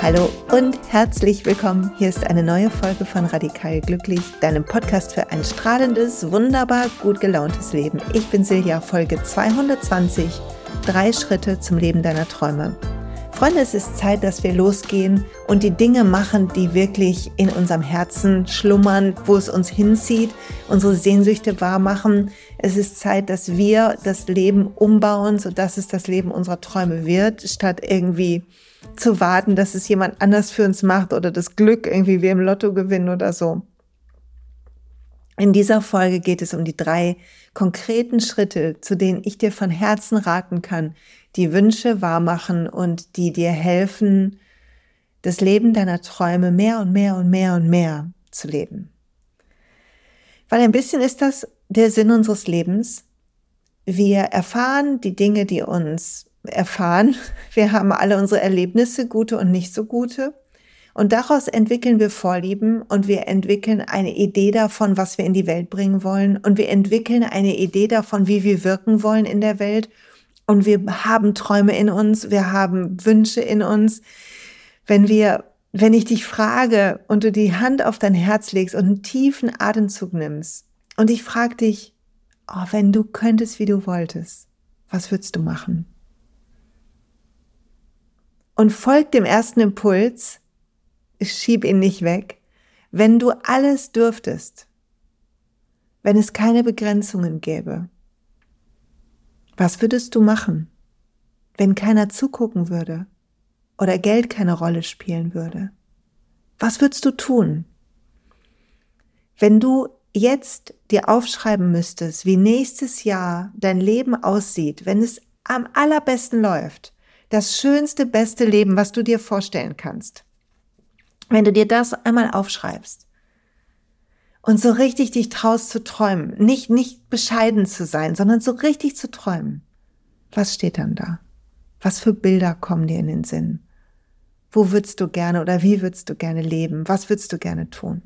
Hallo und herzlich willkommen. Hier ist eine neue Folge von Radikal Glücklich, deinem Podcast für ein strahlendes, wunderbar gut gelauntes Leben. Ich bin Silja, Folge 220, drei Schritte zum Leben deiner Träume. Freunde, es ist Zeit, dass wir losgehen und die Dinge machen, die wirklich in unserem Herzen schlummern, wo es uns hinzieht, unsere Sehnsüchte wahrmachen. Es ist Zeit, dass wir das Leben umbauen, sodass es das Leben unserer Träume wird, statt irgendwie zu warten, dass es jemand anders für uns macht oder das Glück irgendwie wir im Lotto gewinnen oder so. In dieser Folge geht es um die drei konkreten Schritte, zu denen ich dir von Herzen raten kann, die Wünsche wahrmachen und die dir helfen, das Leben deiner Träume mehr und mehr und mehr und mehr zu leben. Weil ein bisschen ist das der Sinn unseres Lebens. Wir erfahren die Dinge, die uns erfahren. Wir haben alle unsere Erlebnisse, gute und nicht so gute. Und daraus entwickeln wir Vorlieben und wir entwickeln eine Idee davon, was wir in die Welt bringen wollen. Und wir entwickeln eine Idee davon, wie wir wirken wollen in der Welt. Und wir haben Träume in uns, wir haben Wünsche in uns. Wenn wir, wenn ich dich frage und du die Hand auf dein Herz legst und einen tiefen Atemzug nimmst und ich frage dich, oh, wenn du könntest, wie du wolltest, was würdest du machen? und folg dem ersten Impuls, schieb ihn nicht weg, wenn du alles dürftest, wenn es keine Begrenzungen gäbe, was würdest du machen, wenn keiner zugucken würde oder Geld keine Rolle spielen würde? Was würdest du tun? Wenn du jetzt dir aufschreiben müsstest, wie nächstes Jahr dein Leben aussieht, wenn es am allerbesten läuft, das schönste, beste Leben, was du dir vorstellen kannst. Wenn du dir das einmal aufschreibst und so richtig dich traust zu träumen, nicht, nicht bescheiden zu sein, sondern so richtig zu träumen, was steht dann da? Was für Bilder kommen dir in den Sinn? Wo würdest du gerne oder wie würdest du gerne leben? Was würdest du gerne tun?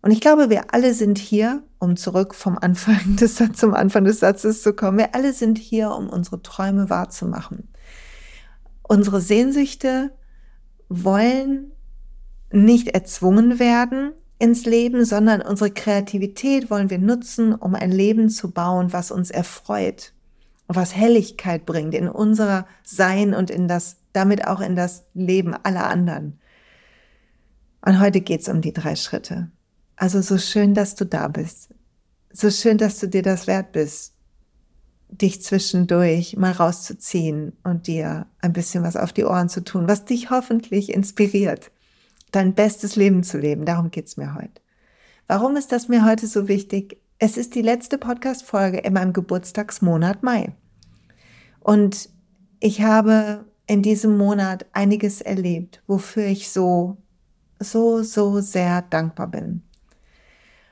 Und ich glaube, wir alle sind hier, um zurück vom Anfang des Satzes zum Anfang des Satzes zu kommen. Wir alle sind hier, um unsere Träume wahrzumachen. Unsere Sehnsüchte wollen nicht erzwungen werden ins Leben, sondern unsere Kreativität wollen wir nutzen, um ein Leben zu bauen, was uns erfreut, was Helligkeit bringt in unser Sein und in das, damit auch in das Leben aller anderen. Und heute geht es um die drei Schritte. Also so schön, dass du da bist. So schön, dass du dir das wert bist, dich zwischendurch mal rauszuziehen und dir ein bisschen was auf die Ohren zu tun, was dich hoffentlich inspiriert, dein bestes Leben zu leben. Darum geht's mir heute. Warum ist das mir heute so wichtig? Es ist die letzte Podcast-Folge in meinem Geburtstagsmonat Mai. Und ich habe in diesem Monat einiges erlebt, wofür ich so, so, so sehr dankbar bin.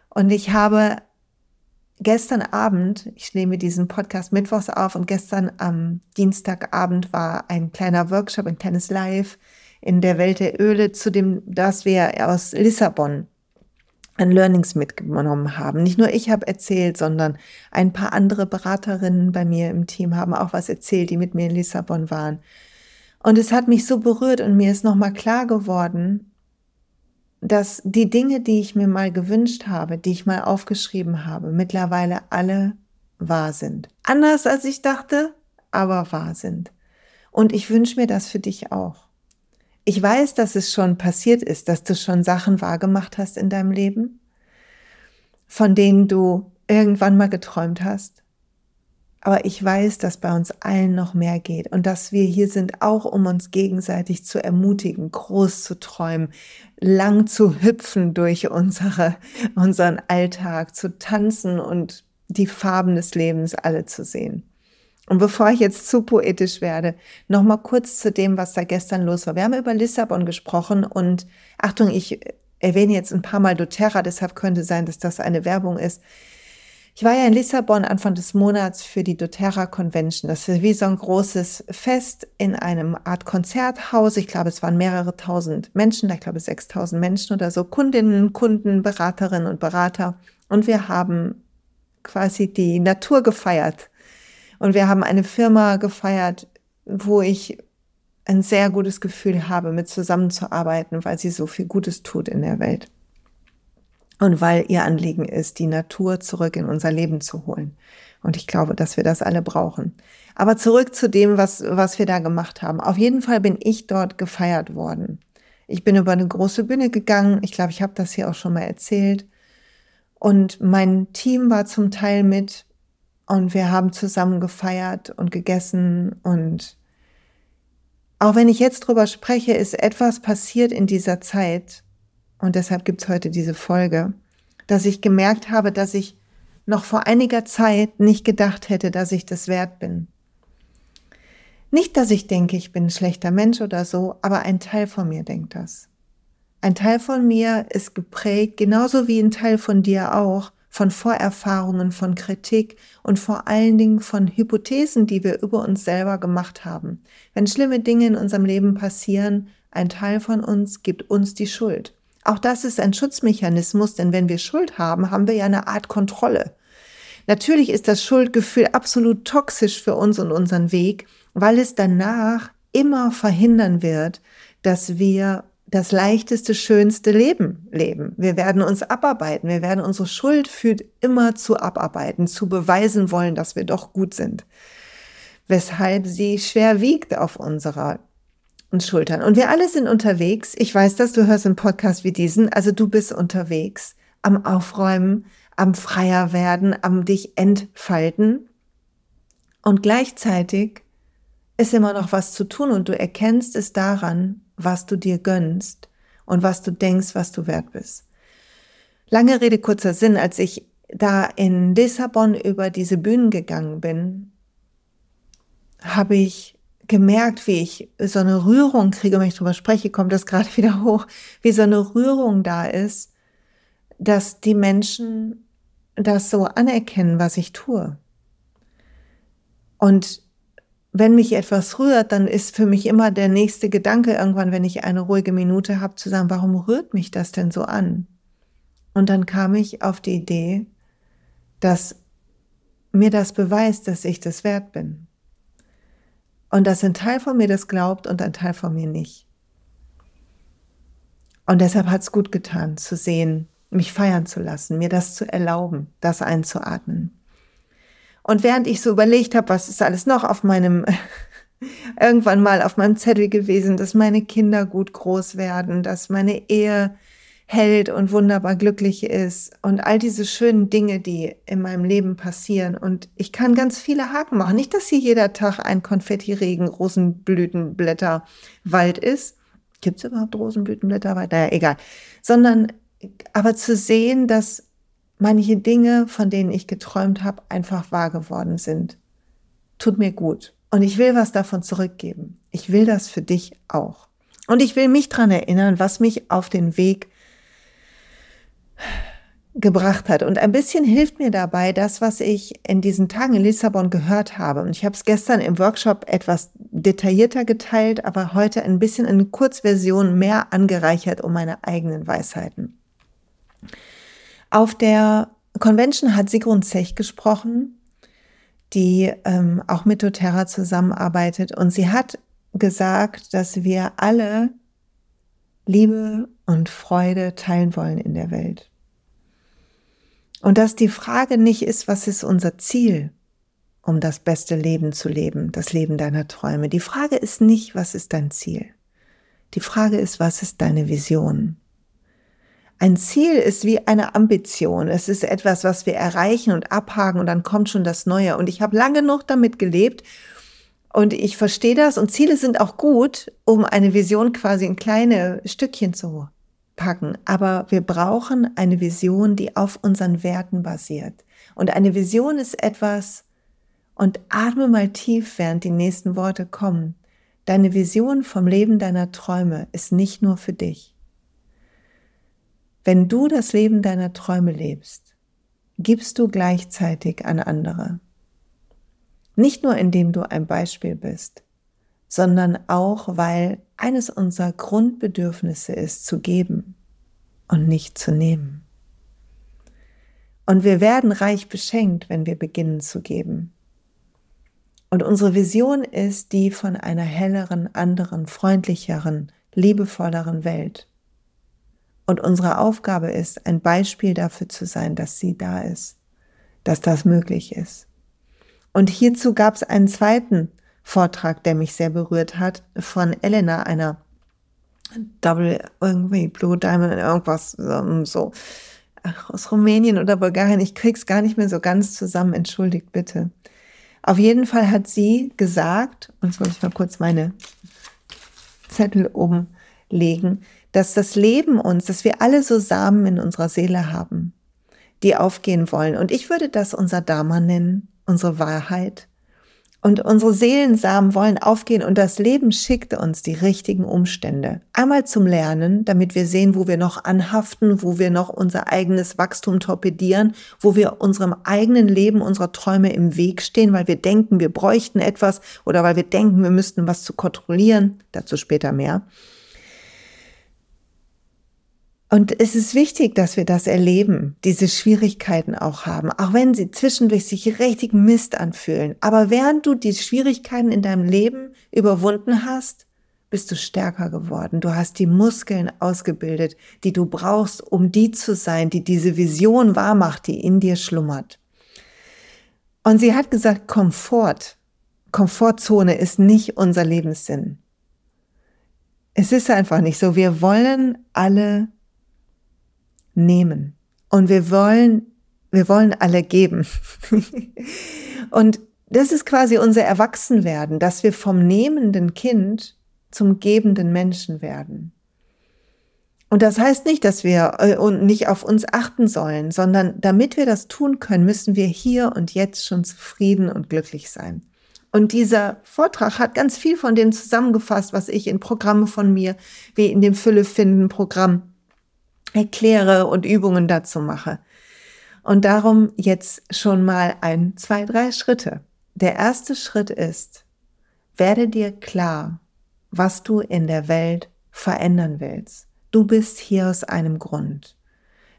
Und ich habe gestern Abend, ich nehme diesen Podcast mittwochs auf und gestern am Dienstagabend war ein kleiner Workshop, ein kleines Live in der Welt der Öle, zu dem, das wir aus Lissabon an Learnings mitgenommen haben. Nicht nur ich habe erzählt, sondern ein paar andere Beraterinnen bei mir im Team haben auch was erzählt, die mit mir in Lissabon waren. Und es hat mich so berührt und mir ist nochmal klar geworden, dass die Dinge, die ich mir mal gewünscht habe, die ich mal aufgeschrieben habe, mittlerweile alle wahr sind. Anders als ich dachte, aber wahr sind. Und ich wünsche mir das für dich auch. Ich weiß, dass es schon passiert ist, dass du schon Sachen wahrgemacht hast in deinem Leben, von denen du irgendwann mal geträumt hast. Aber ich weiß, dass bei uns allen noch mehr geht und dass wir hier sind, auch um uns gegenseitig zu ermutigen, groß zu träumen, lang zu hüpfen durch unsere, unseren Alltag, zu tanzen und die Farben des Lebens alle zu sehen. Und bevor ich jetzt zu poetisch werde, noch mal kurz zu dem, was da gestern los war. Wir haben über Lissabon gesprochen und Achtung, ich erwähne jetzt ein paar Mal doTERRA, deshalb könnte sein, dass das eine Werbung ist. Ich war ja in Lissabon Anfang des Monats für die doTERRA Convention. Das ist wie so ein großes Fest in einem Art Konzerthaus. Ich glaube, es waren mehrere tausend Menschen, ich glaube sechstausend Menschen oder so, Kundinnen, Kunden, Beraterinnen und Berater. Und wir haben quasi die Natur gefeiert. Und wir haben eine Firma gefeiert, wo ich ein sehr gutes Gefühl habe, mit zusammenzuarbeiten, weil sie so viel Gutes tut in der Welt und weil ihr Anliegen ist, die Natur zurück in unser Leben zu holen. Und ich glaube, dass wir das alle brauchen. Aber zurück zu dem, was, was wir da gemacht haben. Auf jeden Fall bin ich dort gefeiert worden. Ich bin über eine große Bühne gegangen. Ich glaube, ich habe das hier auch schon mal erzählt. Und mein Team war zum Teil mit und wir haben zusammen gefeiert und gegessen und auch wenn ich jetzt drüber spreche, ist etwas passiert in dieser Zeit, und deshalb gibt's heute diese Folge, dass ich gemerkt habe, dass ich noch vor einiger Zeit nicht gedacht hätte, dass ich das wert bin. Nicht, dass ich denke, ich bin ein schlechter Mensch oder so, aber ein Teil von mir denkt das. Ein Teil von mir ist geprägt, genauso wie ein Teil von dir auch, von Vorerfahrungen, von Kritik und vor allen Dingen von Hypothesen, die wir über uns selber gemacht haben. Wenn schlimme Dinge in unserem Leben passieren, ein Teil von uns gibt uns die Schuld. Auch das ist ein Schutzmechanismus, denn wenn wir Schuld haben, haben wir ja eine Art Kontrolle. Natürlich ist das Schuldgefühl absolut toxisch für uns und unseren Weg, weil es danach immer verhindern wird, dass wir das leichteste, schönste Leben leben. Wir werden uns abarbeiten. Wir werden unsere Schuld führt immer zu abarbeiten, zu beweisen wollen, dass wir doch gut sind. Weshalb sie schwer wiegt auf unserer Schultern. Und wir alle sind unterwegs. Ich weiß dass du hörst einen Podcast wie diesen. Also du bist unterwegs am Aufräumen, am freier werden, am dich entfalten. Und gleichzeitig ist immer noch was zu tun und du erkennst es daran, was du dir gönnst und was du denkst, was du wert bist. Lange Rede, kurzer Sinn, als ich da in Lissabon über diese Bühnen gegangen bin, habe ich gemerkt, wie ich so eine Rührung kriege, wenn ich drüber spreche, kommt das gerade wieder hoch, wie so eine Rührung da ist, dass die Menschen das so anerkennen, was ich tue. Und wenn mich etwas rührt, dann ist für mich immer der nächste Gedanke irgendwann, wenn ich eine ruhige Minute habe, zu sagen, warum rührt mich das denn so an? Und dann kam ich auf die Idee, dass mir das beweist, dass ich das wert bin. Und dass ein Teil von mir das glaubt und ein Teil von mir nicht. Und deshalb hat es gut getan, zu sehen, mich feiern zu lassen, mir das zu erlauben, das einzuatmen. Und während ich so überlegt habe, was ist alles noch auf meinem, irgendwann mal auf meinem Zettel gewesen, dass meine Kinder gut groß werden, dass meine Ehe hält und wunderbar glücklich ist und all diese schönen Dinge, die in meinem Leben passieren. Und ich kann ganz viele Haken machen. Nicht, dass hier jeder Tag ein Konfettiregen, Rosenblütenblätter, Wald ist. Gibt es überhaupt Rosenblütenblätterwald? Naja, egal. Sondern aber zu sehen, dass manche Dinge, von denen ich geträumt habe, einfach wahr geworden sind. Tut mir gut. Und ich will was davon zurückgeben. Ich will das für dich auch. Und ich will mich dran erinnern, was mich auf den Weg gebracht hat. Und ein bisschen hilft mir dabei das, was ich in diesen Tagen in Lissabon gehört habe. Und ich habe es gestern im Workshop etwas detaillierter geteilt, aber heute ein bisschen in Kurzversion mehr angereichert um meine eigenen Weisheiten. Auf der Convention hat Sigrun Zech gesprochen, die ähm, auch mit doTERRA zusammenarbeitet. Und sie hat gesagt, dass wir alle Liebe und Freude teilen wollen in der Welt. Und dass die Frage nicht ist, was ist unser Ziel, um das beste Leben zu leben, das Leben deiner Träume. Die Frage ist nicht, was ist dein Ziel. Die Frage ist, was ist deine Vision? Ein Ziel ist wie eine Ambition. Es ist etwas, was wir erreichen und abhaken und dann kommt schon das Neue. Und ich habe lange genug damit gelebt und ich verstehe das und Ziele sind auch gut, um eine Vision quasi in kleine Stückchen zu packen. Aber wir brauchen eine Vision, die auf unseren Werten basiert. Und eine Vision ist etwas, und atme mal tief, während die nächsten Worte kommen. Deine Vision vom Leben deiner Träume ist nicht nur für dich. Wenn du das Leben deiner Träume lebst, gibst du gleichzeitig an andere. Nicht nur indem du ein Beispiel bist, sondern auch weil eines unserer Grundbedürfnisse ist, zu geben und nicht zu nehmen. Und wir werden reich beschenkt, wenn wir beginnen zu geben. Und unsere Vision ist die von einer helleren, anderen, freundlicheren, liebevolleren Welt. Und unsere Aufgabe ist, ein Beispiel dafür zu sein, dass sie da ist, dass das möglich ist. Und hierzu gab es einen zweiten Vortrag, der mich sehr berührt hat, von Elena, einer Double, irgendwie Blue Diamond, irgendwas so aus Rumänien oder Bulgarien. Ich krieg's gar nicht mehr so ganz zusammen. Entschuldigt bitte. Auf jeden Fall hat sie gesagt, und jetzt muss ich mal kurz meine Zettel umlegen, dass das Leben uns, dass wir alle so Samen in unserer Seele haben, die aufgehen wollen. Und ich würde das unser Dharma nennen, unsere Wahrheit, und unsere Seelensamen wollen aufgehen und das Leben schickte uns die richtigen Umstände. Einmal zum Lernen, damit wir sehen, wo wir noch anhaften, wo wir noch unser eigenes Wachstum torpedieren, wo wir unserem eigenen Leben, unserer Träume im Weg stehen, weil wir denken, wir bräuchten etwas oder weil wir denken, wir müssten was zu kontrollieren. Dazu später mehr. Und es ist wichtig, dass wir das erleben, diese Schwierigkeiten auch haben, auch wenn sie zwischendurch sich richtig Mist anfühlen. Aber während du die Schwierigkeiten in deinem Leben überwunden hast, bist du stärker geworden. Du hast die Muskeln ausgebildet, die du brauchst, um die zu sein, die diese Vision wahrmacht, die in dir schlummert. Und sie hat gesagt, Komfort, Komfortzone ist nicht unser Lebenssinn. Es ist einfach nicht so. Wir wollen alle nehmen. Und wir wollen, wir wollen alle geben. und das ist quasi unser Erwachsenwerden, dass wir vom nehmenden Kind zum gebenden Menschen werden. Und das heißt nicht, dass wir äh, nicht auf uns achten sollen, sondern damit wir das tun können, müssen wir hier und jetzt schon zufrieden und glücklich sein. Und dieser Vortrag hat ganz viel von dem zusammengefasst, was ich in Programme von mir, wie in dem Fülle finden Programm erkläre und Übungen dazu mache. Und darum jetzt schon mal ein, zwei, drei Schritte. Der erste Schritt ist, werde dir klar, was du in der Welt verändern willst. Du bist hier aus einem Grund.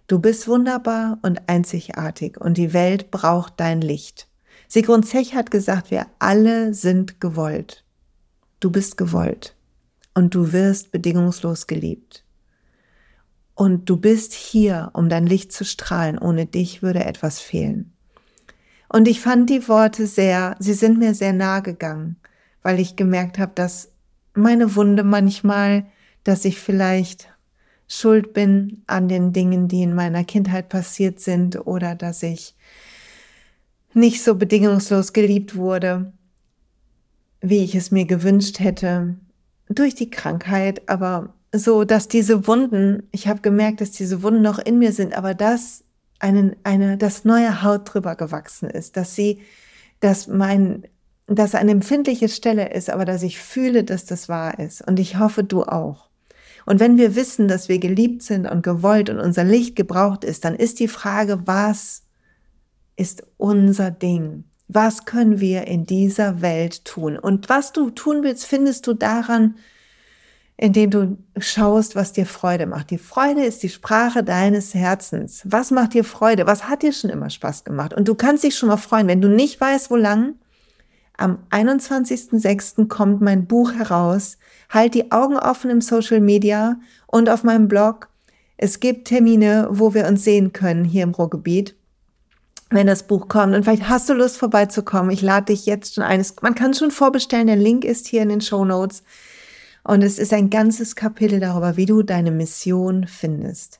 Du bist wunderbar und einzigartig und die Welt braucht dein Licht. Sigrun Zech hat gesagt, wir alle sind gewollt. Du bist gewollt und du wirst bedingungslos geliebt. Und du bist hier, um dein Licht zu strahlen. Ohne dich würde etwas fehlen. Und ich fand die Worte sehr, sie sind mir sehr nahe gegangen, weil ich gemerkt habe, dass meine Wunde manchmal, dass ich vielleicht schuld bin an den Dingen, die in meiner Kindheit passiert sind oder dass ich nicht so bedingungslos geliebt wurde, wie ich es mir gewünscht hätte, durch die Krankheit, aber so, dass diese Wunden, ich habe gemerkt, dass diese Wunden noch in mir sind, aber dass einen, eine, dass neue Haut drüber gewachsen ist, dass sie, dass mein, dass eine empfindliche Stelle ist, aber dass ich fühle, dass das wahr ist. Und ich hoffe, du auch. Und wenn wir wissen, dass wir geliebt sind und gewollt und unser Licht gebraucht ist, dann ist die Frage, was ist unser Ding? Was können wir in dieser Welt tun? Und was du tun willst, findest du daran, indem du schaust, was dir Freude macht. Die Freude ist die Sprache deines Herzens. Was macht dir Freude? Was hat dir schon immer Spaß gemacht? Und du kannst dich schon mal freuen, wenn du nicht weißt, wo lang. Am 21.06. kommt mein Buch heraus. Halt die Augen offen im Social Media und auf meinem Blog. Es gibt Termine, wo wir uns sehen können hier im Ruhrgebiet wenn das Buch kommt. Und vielleicht hast du Lust vorbeizukommen. Ich lade dich jetzt schon ein. Man kann schon vorbestellen. Der Link ist hier in den Show Notes. Und es ist ein ganzes Kapitel darüber, wie du deine Mission findest.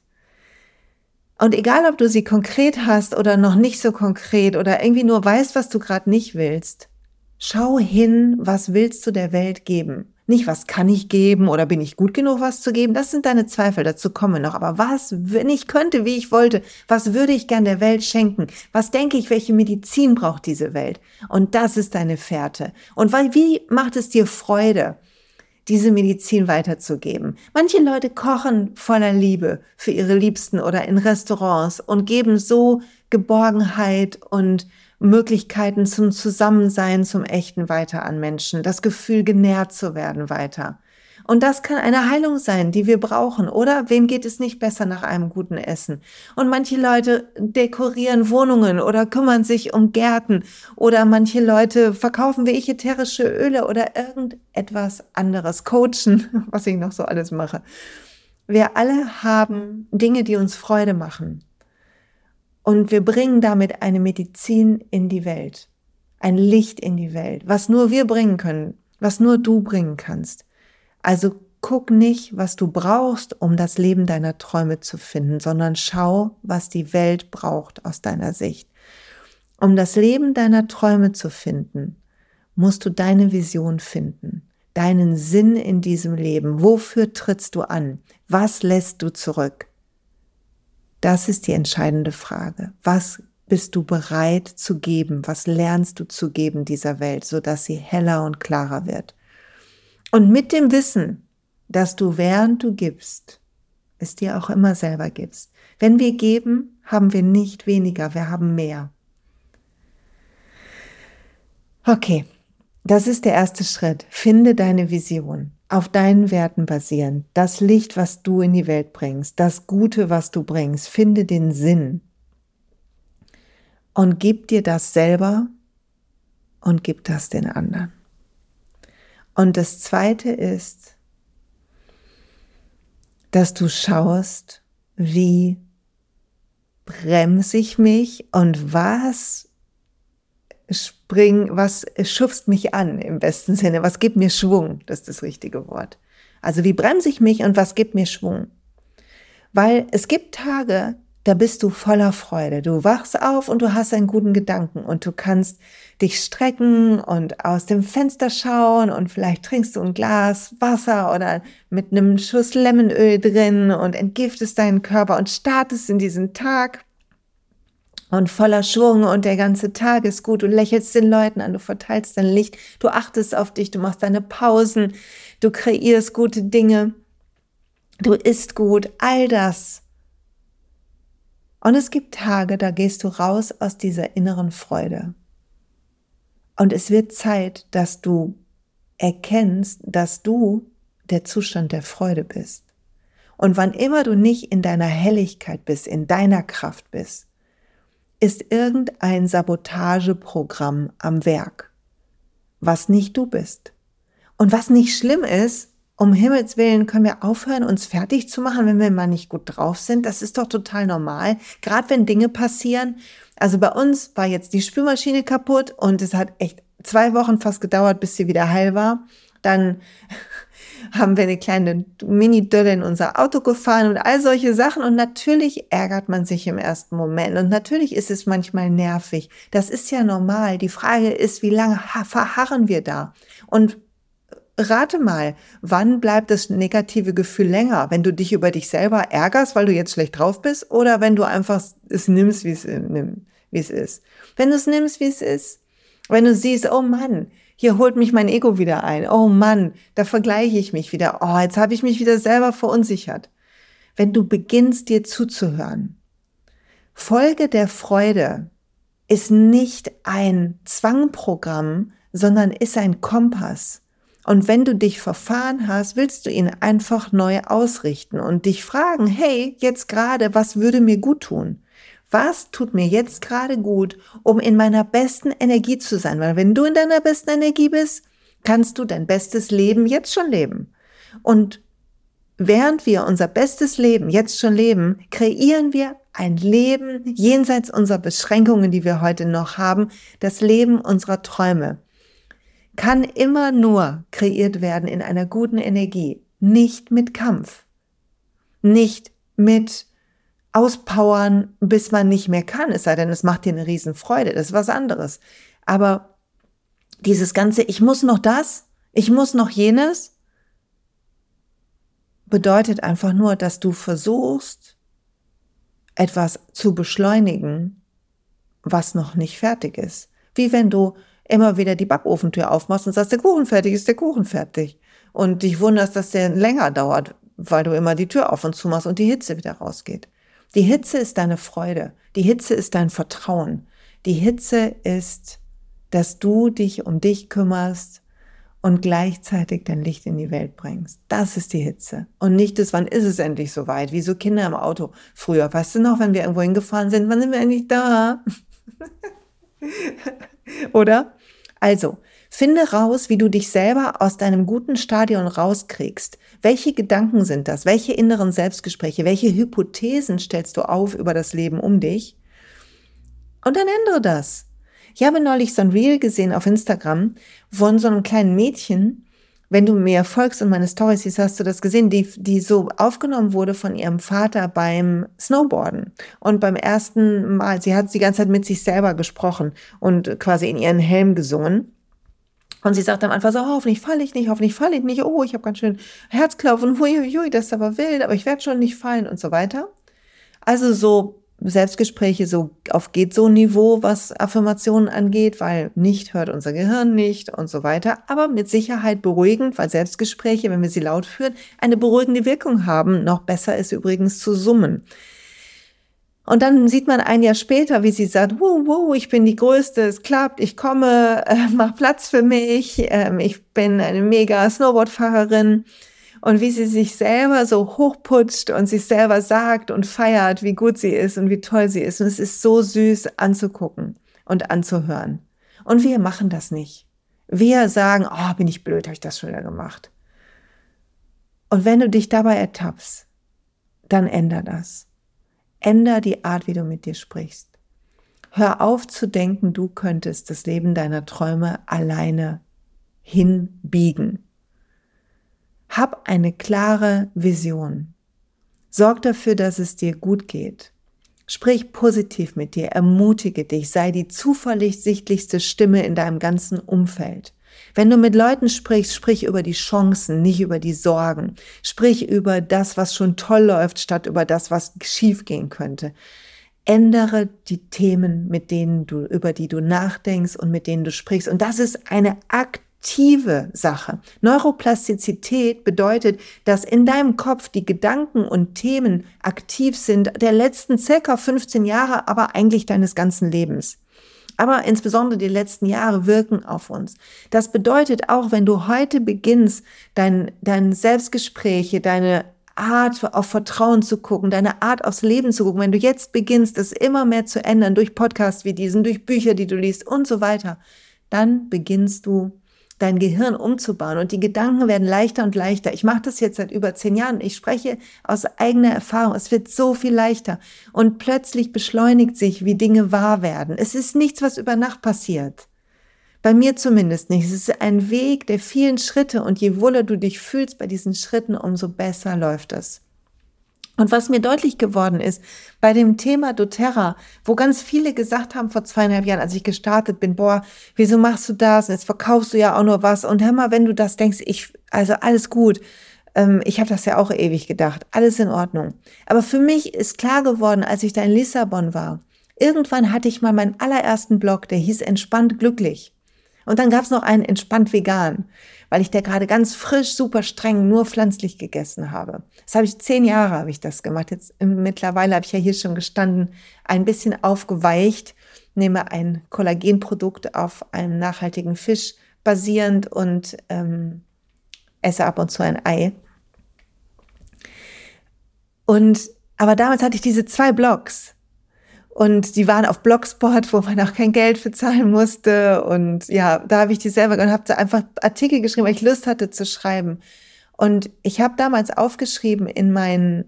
Und egal, ob du sie konkret hast oder noch nicht so konkret oder irgendwie nur weißt, was du gerade nicht willst, schau hin, was willst du der Welt geben? Nicht, was kann ich geben oder bin ich gut genug, was zu geben? Das sind deine Zweifel, dazu kommen noch. Aber was, wenn ich könnte, wie ich wollte, was würde ich gern der Welt schenken? Was denke ich, welche Medizin braucht diese Welt? Und das ist deine Fährte. Und weil, wie macht es dir Freude? Diese Medizin weiterzugeben. Manche Leute kochen voller Liebe für ihre Liebsten oder in Restaurants und geben so Geborgenheit und Möglichkeiten zum Zusammensein, zum Echten weiter an Menschen, das Gefühl, genährt zu werden weiter. Und das kann eine Heilung sein, die wir brauchen, oder? Wem geht es nicht besser nach einem guten Essen? Und manche Leute dekorieren Wohnungen oder kümmern sich um Gärten oder manche Leute verkaufen wie ich ätherische Öle oder irgendetwas anderes, coachen, was ich noch so alles mache. Wir alle haben Dinge, die uns Freude machen. Und wir bringen damit eine Medizin in die Welt, ein Licht in die Welt, was nur wir bringen können, was nur du bringen kannst. Also guck nicht, was du brauchst, um das Leben deiner Träume zu finden, sondern schau, was die Welt braucht aus deiner Sicht. Um das Leben deiner Träume zu finden, musst du deine Vision finden, deinen Sinn in diesem Leben. Wofür trittst du an? Was lässt du zurück? Das ist die entscheidende Frage. Was bist du bereit zu geben? Was lernst du zu geben dieser Welt, sodass sie heller und klarer wird? Und mit dem Wissen, dass du während du gibst, es dir auch immer selber gibst. Wenn wir geben, haben wir nicht weniger, wir haben mehr. Okay, das ist der erste Schritt. Finde deine Vision, auf deinen Werten basierend, das Licht, was du in die Welt bringst, das Gute, was du bringst. Finde den Sinn und gib dir das selber und gib das den anderen. Und das Zweite ist, dass du schaust, wie bremse ich mich und was spring, was schubst mich an im besten Sinne, was gibt mir Schwung, das ist das richtige Wort. Also wie bremse ich mich und was gibt mir Schwung? Weil es gibt Tage, da bist du voller Freude. Du wachst auf und du hast einen guten Gedanken und du kannst dich strecken und aus dem Fenster schauen und vielleicht trinkst du ein Glas Wasser oder mit einem Schuss Lemonöl drin und entgiftest deinen Körper und startest in diesen Tag und voller Schwung und der ganze Tag ist gut. Du lächelst den Leuten an, du verteilst dein Licht, du achtest auf dich, du machst deine Pausen, du kreierst gute Dinge, du isst gut, all das und es gibt Tage, da gehst du raus aus dieser inneren Freude. Und es wird Zeit, dass du erkennst, dass du der Zustand der Freude bist. Und wann immer du nicht in deiner Helligkeit bist, in deiner Kraft bist, ist irgendein Sabotageprogramm am Werk, was nicht du bist. Und was nicht schlimm ist, um Himmels Willen können wir aufhören, uns fertig zu machen, wenn wir mal nicht gut drauf sind. Das ist doch total normal. Gerade wenn Dinge passieren. Also bei uns war jetzt die Spülmaschine kaputt und es hat echt zwei Wochen fast gedauert, bis sie wieder heil war. Dann haben wir eine kleine Mini-Dölle in unser Auto gefahren und all solche Sachen. Und natürlich ärgert man sich im ersten Moment. Und natürlich ist es manchmal nervig. Das ist ja normal. Die Frage ist, wie lange verharren wir da? Und Rate mal, wann bleibt das negative Gefühl länger? Wenn du dich über dich selber ärgerst, weil du jetzt schlecht drauf bist, oder wenn du einfach es nimmst, wie es, wie es ist? Wenn du es nimmst, wie es ist. Wenn du siehst, oh Mann, hier holt mich mein Ego wieder ein. Oh Mann, da vergleiche ich mich wieder. Oh, jetzt habe ich mich wieder selber verunsichert. Wenn du beginnst, dir zuzuhören. Folge der Freude ist nicht ein Zwangprogramm, sondern ist ein Kompass. Und wenn du dich verfahren hast, willst du ihn einfach neu ausrichten und dich fragen, hey, jetzt gerade, was würde mir gut tun? Was tut mir jetzt gerade gut, um in meiner besten Energie zu sein? Weil wenn du in deiner besten Energie bist, kannst du dein bestes Leben jetzt schon leben. Und während wir unser bestes Leben jetzt schon leben, kreieren wir ein Leben jenseits unserer Beschränkungen, die wir heute noch haben, das Leben unserer Träume kann immer nur kreiert werden in einer guten Energie, nicht mit Kampf, nicht mit Auspowern, bis man nicht mehr kann, es sei denn, es macht dir eine Riesenfreude, das ist was anderes. Aber dieses ganze, ich muss noch das, ich muss noch jenes, bedeutet einfach nur, dass du versuchst, etwas zu beschleunigen, was noch nicht fertig ist. Wie wenn du immer wieder die Backofentür aufmachst und sagst, der Kuchen fertig ist, der Kuchen fertig. und dich wunderst, dass der länger dauert, weil du immer die Tür auf und zu machst und die Hitze wieder rausgeht. Die Hitze ist deine Freude. Die Hitze ist dein Vertrauen. Die Hitze ist, dass du dich um dich kümmerst und gleichzeitig dein Licht in die Welt bringst. Das ist die Hitze. Und nicht das, wann ist es endlich soweit? Wie so Kinder im Auto. Früher, weißt du noch, wenn wir irgendwo hingefahren sind, wann sind wir endlich da? Oder? Also, finde raus, wie du dich selber aus deinem guten Stadion rauskriegst. Welche Gedanken sind das? Welche inneren Selbstgespräche? Welche Hypothesen stellst du auf über das Leben um dich? Und dann ändere das. Ich habe neulich so ein Reel gesehen auf Instagram von so einem kleinen Mädchen. Wenn du mir folgst und meine Stories siehst, hast du das gesehen, die, die so aufgenommen wurde von ihrem Vater beim Snowboarden. Und beim ersten Mal, sie hat die ganze Zeit mit sich selber gesprochen und quasi in ihren Helm gesungen. Und sie sagt am Anfang so, oh, hoffentlich falle ich nicht, hoffentlich falle ich nicht, oh, ich habe ganz schön Herzklopfen, hui, das ist aber wild, aber ich werde schon nicht fallen und so weiter. Also so Selbstgespräche so auf geht so Niveau, was Affirmationen angeht, weil nicht hört unser Gehirn nicht und so weiter, aber mit Sicherheit beruhigend, weil Selbstgespräche, wenn wir sie laut führen, eine beruhigende Wirkung haben. Noch besser ist übrigens zu summen. Und dann sieht man ein Jahr später, wie sie sagt, wuh, wuh, ich bin die Größte, es klappt, ich komme, äh, mach Platz für mich, äh, ich bin eine mega Snowboardfahrerin und wie sie sich selber so hochputscht und sich selber sagt und feiert, wie gut sie ist und wie toll sie ist. Und es ist so süß anzugucken und anzuhören. Und wir machen das nicht. Wir sagen, oh, bin ich blöd, habe ich das schon wieder gemacht. Und wenn du dich dabei ertappst, dann änder das. Änder die Art, wie du mit dir sprichst. Hör auf zu denken, du könntest das Leben deiner Träume alleine hinbiegen. Hab eine klare Vision. Sorg dafür, dass es dir gut geht. Sprich positiv mit dir, ermutige dich, sei die zuversichtlichste Stimme in deinem ganzen Umfeld. Wenn du mit Leuten sprichst, sprich über die Chancen, nicht über die Sorgen. Sprich über das, was schon toll läuft, statt über das, was schiefgehen könnte. Ändere die Themen, mit denen du, über die du nachdenkst und mit denen du sprichst. Und das ist eine aktive aktive Sache. Neuroplastizität bedeutet, dass in deinem Kopf die Gedanken und Themen aktiv sind der letzten circa 15 Jahre, aber eigentlich deines ganzen Lebens. Aber insbesondere die letzten Jahre wirken auf uns. Das bedeutet auch, wenn du heute beginnst, dein, dein Selbstgespräche, deine Art auf Vertrauen zu gucken, deine Art aufs Leben zu gucken, wenn du jetzt beginnst, das immer mehr zu ändern durch Podcasts wie diesen, durch Bücher, die du liest und so weiter, dann beginnst du dein Gehirn umzubauen und die Gedanken werden leichter und leichter. Ich mache das jetzt seit über zehn Jahren. Ich spreche aus eigener Erfahrung. Es wird so viel leichter und plötzlich beschleunigt sich, wie Dinge wahr werden. Es ist nichts, was über Nacht passiert. Bei mir zumindest nicht. Es ist ein Weg der vielen Schritte und je wohler du dich fühlst bei diesen Schritten, umso besser läuft es. Und was mir deutlich geworden ist, bei dem Thema doTERRA, wo ganz viele gesagt haben vor zweieinhalb Jahren, als ich gestartet bin, boah, wieso machst du das? Und jetzt verkaufst du ja auch nur was. Und hör mal, wenn du das denkst, ich, also alles gut. Ähm, ich habe das ja auch ewig gedacht. Alles in Ordnung. Aber für mich ist klar geworden, als ich da in Lissabon war, irgendwann hatte ich mal meinen allerersten Blog, der hieß Entspannt Glücklich. Und dann gab es noch einen Entspannt Vegan weil ich da gerade ganz frisch, super streng nur pflanzlich gegessen habe. Das habe ich zehn Jahre habe ich das gemacht. Jetzt mittlerweile habe ich ja hier schon gestanden, ein bisschen aufgeweicht, nehme ein Kollagenprodukt auf einem nachhaltigen Fisch basierend und ähm, esse ab und zu ein Ei. Und aber damals hatte ich diese zwei Blogs und die waren auf Blogspot, wo man auch kein Geld für zahlen musste. Und ja, da habe ich die selber und habe einfach Artikel geschrieben, weil ich Lust hatte zu schreiben. Und ich habe damals aufgeschrieben in mein,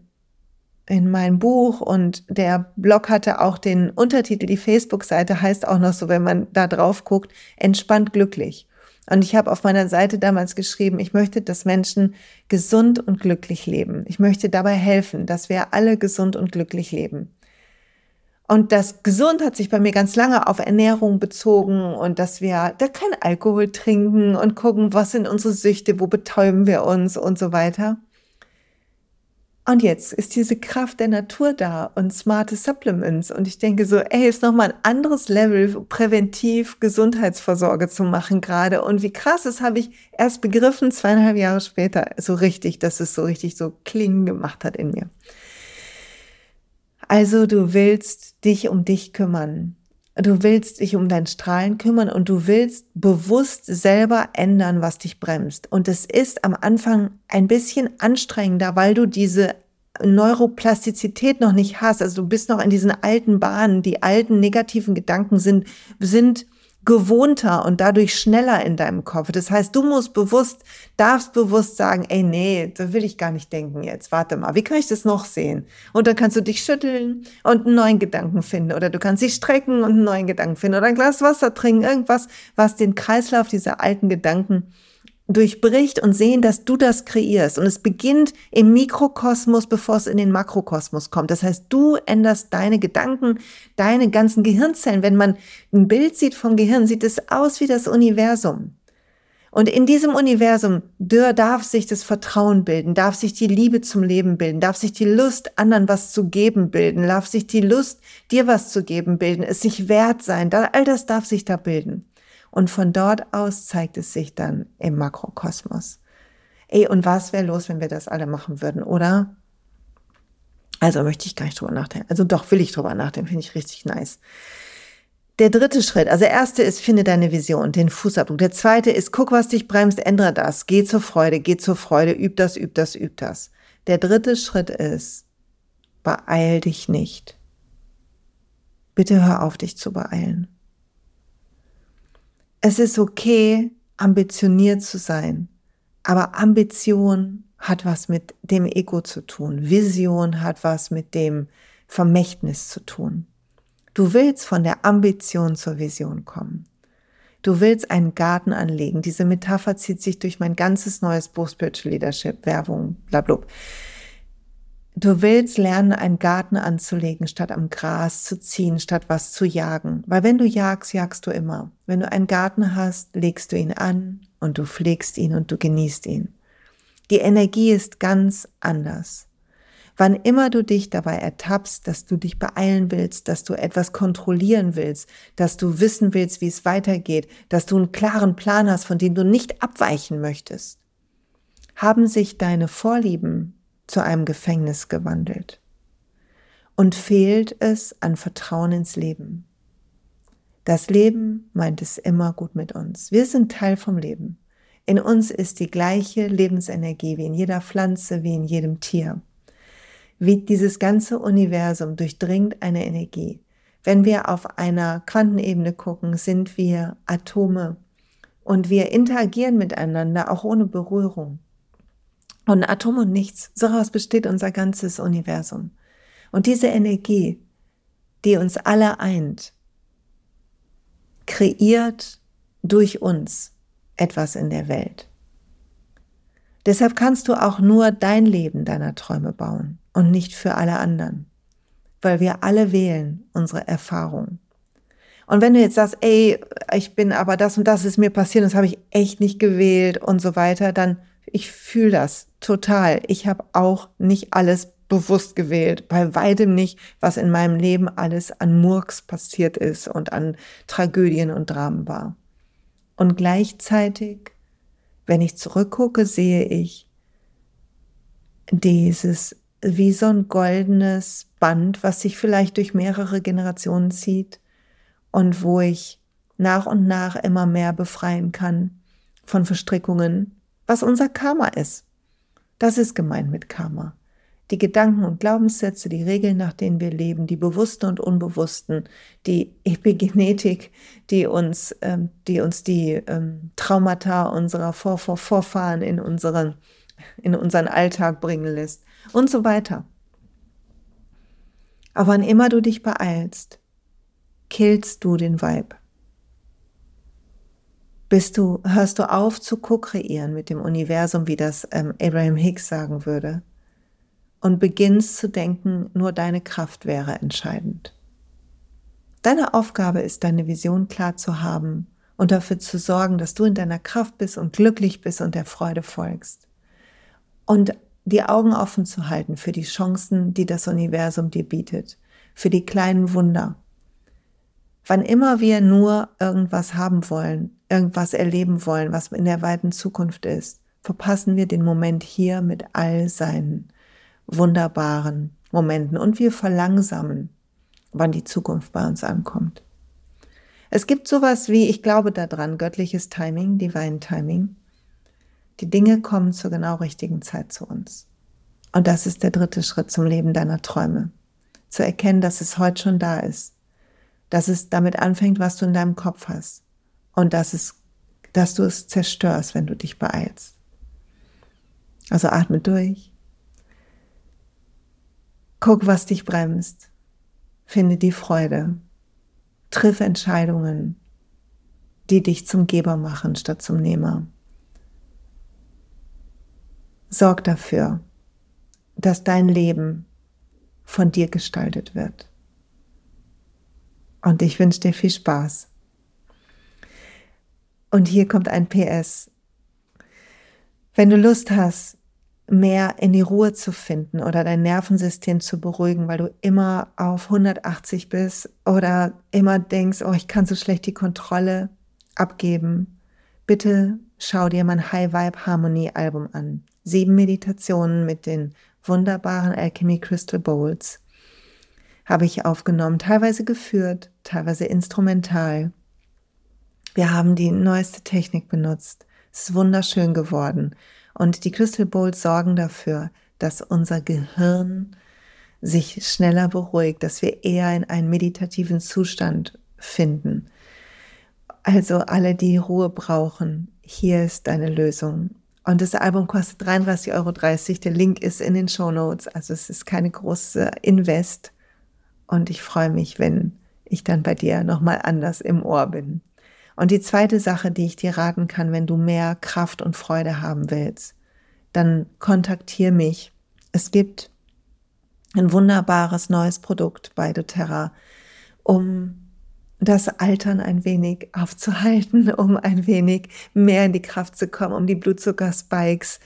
in mein Buch und der Blog hatte auch den Untertitel, die Facebook-Seite heißt auch noch so, wenn man da drauf guckt, entspannt glücklich. Und ich habe auf meiner Seite damals geschrieben, ich möchte, dass Menschen gesund und glücklich leben. Ich möchte dabei helfen, dass wir alle gesund und glücklich leben. Und das gesund hat sich bei mir ganz lange auf Ernährung bezogen und dass wir da kein Alkohol trinken und gucken, was sind unsere Süchte, wo betäuben wir uns und so weiter. Und jetzt ist diese Kraft der Natur da und smarte Supplements. Und ich denke so, ey, ist nochmal ein anderes Level, präventiv Gesundheitsvorsorge zu machen gerade. Und wie krass, das habe ich erst begriffen, zweieinhalb Jahre später, so richtig, dass es so richtig so klingen gemacht hat in mir. Also du willst dich um dich kümmern. Du willst dich um dein Strahlen kümmern und du willst bewusst selber ändern, was dich bremst. Und es ist am Anfang ein bisschen anstrengender, weil du diese Neuroplastizität noch nicht hast. Also du bist noch in diesen alten Bahnen. Die alten negativen Gedanken sind, sind gewohnter und dadurch schneller in deinem Kopf. Das heißt, du musst bewusst, darfst bewusst sagen, ey, nee, da will ich gar nicht denken jetzt. Warte mal, wie kann ich das noch sehen? Und dann kannst du dich schütteln und einen neuen Gedanken finden. Oder du kannst dich strecken und einen neuen Gedanken finden. Oder ein Glas Wasser trinken. Irgendwas, was den Kreislauf dieser alten Gedanken durchbricht und sehen, dass du das kreierst. Und es beginnt im Mikrokosmos, bevor es in den Makrokosmos kommt. Das heißt, du änderst deine Gedanken, deine ganzen Gehirnzellen. Wenn man ein Bild sieht vom Gehirn, sieht es aus wie das Universum. Und in diesem Universum darf sich das Vertrauen bilden, darf sich die Liebe zum Leben bilden, darf sich die Lust, anderen was zu geben bilden, darf sich die Lust, dir was zu geben bilden, es sich wert sein. All das darf sich da bilden. Und von dort aus zeigt es sich dann im Makrokosmos. Ey, und was wäre los, wenn wir das alle machen würden, oder? Also möchte ich gar nicht drüber nachdenken. Also doch will ich drüber nachdenken, finde ich richtig nice. Der dritte Schritt, also erste ist, finde deine Vision, den Fußabdruck. Der zweite ist, guck, was dich bremst, ändere das. Geh zur Freude, geh zur Freude, üb das, üb das, üb das. Der dritte Schritt ist, beeil dich nicht. Bitte hör auf, dich zu beeilen. Es ist okay, ambitioniert zu sein, aber Ambition hat was mit dem Ego zu tun. Vision hat was mit dem Vermächtnis zu tun. Du willst von der Ambition zur Vision kommen. Du willst einen Garten anlegen. Diese Metapher zieht sich durch mein ganzes neues Buch Spiritual Leadership, Werbung, bla, bla. Du willst lernen, einen Garten anzulegen, statt am Gras zu ziehen, statt was zu jagen. Weil wenn du jagst, jagst du immer. Wenn du einen Garten hast, legst du ihn an und du pflegst ihn und du genießt ihn. Die Energie ist ganz anders. Wann immer du dich dabei ertappst, dass du dich beeilen willst, dass du etwas kontrollieren willst, dass du wissen willst, wie es weitergeht, dass du einen klaren Plan hast, von dem du nicht abweichen möchtest, haben sich deine Vorlieben zu einem Gefängnis gewandelt. Und fehlt es an Vertrauen ins Leben. Das Leben meint es immer gut mit uns. Wir sind Teil vom Leben. In uns ist die gleiche Lebensenergie wie in jeder Pflanze, wie in jedem Tier. Wie dieses ganze Universum durchdringt eine Energie. Wenn wir auf einer Quantenebene gucken, sind wir Atome und wir interagieren miteinander auch ohne Berührung. Und Atom und nichts, daraus besteht unser ganzes Universum. Und diese Energie, die uns alle eint, kreiert durch uns etwas in der Welt. Deshalb kannst du auch nur dein Leben deiner Träume bauen und nicht für alle anderen, weil wir alle wählen unsere Erfahrung. Und wenn du jetzt sagst, ey, ich bin aber das und das ist mir passiert, das habe ich echt nicht gewählt und so weiter, dann ich fühle das total. Ich habe auch nicht alles bewusst gewählt, bei weitem nicht, was in meinem Leben alles an Murks passiert ist und an Tragödien und Dramen war. Und gleichzeitig, wenn ich zurückgucke, sehe ich dieses wie so ein goldenes Band, was sich vielleicht durch mehrere Generationen zieht und wo ich nach und nach immer mehr befreien kann von Verstrickungen, was unser Karma ist. Das ist gemeint mit Karma. Die Gedanken und Glaubenssätze, die Regeln, nach denen wir leben, die bewussten und unbewussten, die Epigenetik, die uns, ähm, die, uns die ähm, Traumata unserer Vor -Vor Vorfahren in unseren, in unseren Alltag bringen lässt und so weiter. Aber wann immer du dich beeilst, killst du den Vibe bist du, hörst du auf zu ko-kreieren mit dem Universum, wie das ähm, Abraham Hicks sagen würde, und beginnst zu denken, nur deine Kraft wäre entscheidend. Deine Aufgabe ist, deine Vision klar zu haben und dafür zu sorgen, dass du in deiner Kraft bist und glücklich bist und der Freude folgst. Und die Augen offen zu halten für die Chancen, die das Universum dir bietet, für die kleinen Wunder. Wann immer wir nur irgendwas haben wollen, irgendwas erleben wollen, was in der weiten Zukunft ist, verpassen wir den Moment hier mit all seinen wunderbaren Momenten und wir verlangsamen, wann die Zukunft bei uns ankommt. Es gibt sowas wie, ich glaube daran, göttliches Timing, Divine Timing. Die Dinge kommen zur genau richtigen Zeit zu uns. Und das ist der dritte Schritt zum Leben deiner Träume. Zu erkennen, dass es heute schon da ist. Dass es damit anfängt, was du in deinem Kopf hast. Und dass es, dass du es zerstörst, wenn du dich beeilst. Also atme durch. Guck, was dich bremst. Finde die Freude. Triff Entscheidungen, die dich zum Geber machen statt zum Nehmer. Sorg dafür, dass dein Leben von dir gestaltet wird. Und ich wünsche dir viel Spaß. Und hier kommt ein PS. Wenn du Lust hast, mehr in die Ruhe zu finden oder dein Nervensystem zu beruhigen, weil du immer auf 180 bist oder immer denkst, oh, ich kann so schlecht die Kontrolle abgeben, bitte schau dir mein High Vibe Harmony Album an. Sieben Meditationen mit den wunderbaren Alchemy Crystal Bowls habe ich aufgenommen, teilweise geführt, teilweise instrumental. Wir haben die neueste Technik benutzt. Es ist wunderschön geworden. Und die Crystal Bowls sorgen dafür, dass unser Gehirn sich schneller beruhigt, dass wir eher in einen meditativen Zustand finden. Also alle, die Ruhe brauchen, hier ist deine Lösung. Und das Album kostet 33,30 Euro. Der Link ist in den Show Notes. Also es ist keine große Invest. Und ich freue mich, wenn ich dann bei dir nochmal anders im Ohr bin. Und die zweite Sache, die ich dir raten kann, wenn du mehr Kraft und Freude haben willst, dann kontaktiere mich. Es gibt ein wunderbares neues Produkt bei doTERRA, um das Altern ein wenig aufzuhalten, um ein wenig mehr in die Kraft zu kommen, um die Blutzuckerspikes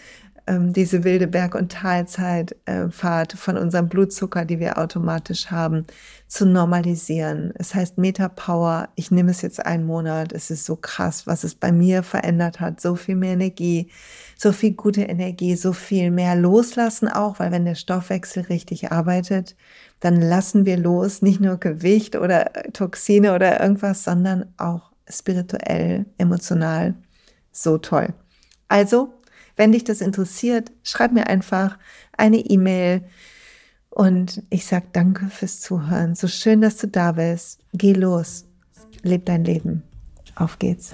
ähm, diese wilde Berg- und Talzeitfahrt äh, von unserem Blutzucker, die wir automatisch haben, zu normalisieren. Es heißt Metapower. Ich nehme es jetzt einen Monat. Es ist so krass, was es bei mir verändert hat. So viel mehr Energie, so viel gute Energie, so viel mehr loslassen auch, weil wenn der Stoffwechsel richtig arbeitet, dann lassen wir los, nicht nur Gewicht oder Toxine oder irgendwas, sondern auch spirituell, emotional. So toll. Also wenn dich das interessiert, schreib mir einfach eine E-Mail und ich sage danke fürs Zuhören. So schön, dass du da bist. Geh los. Leb dein Leben. Auf geht's.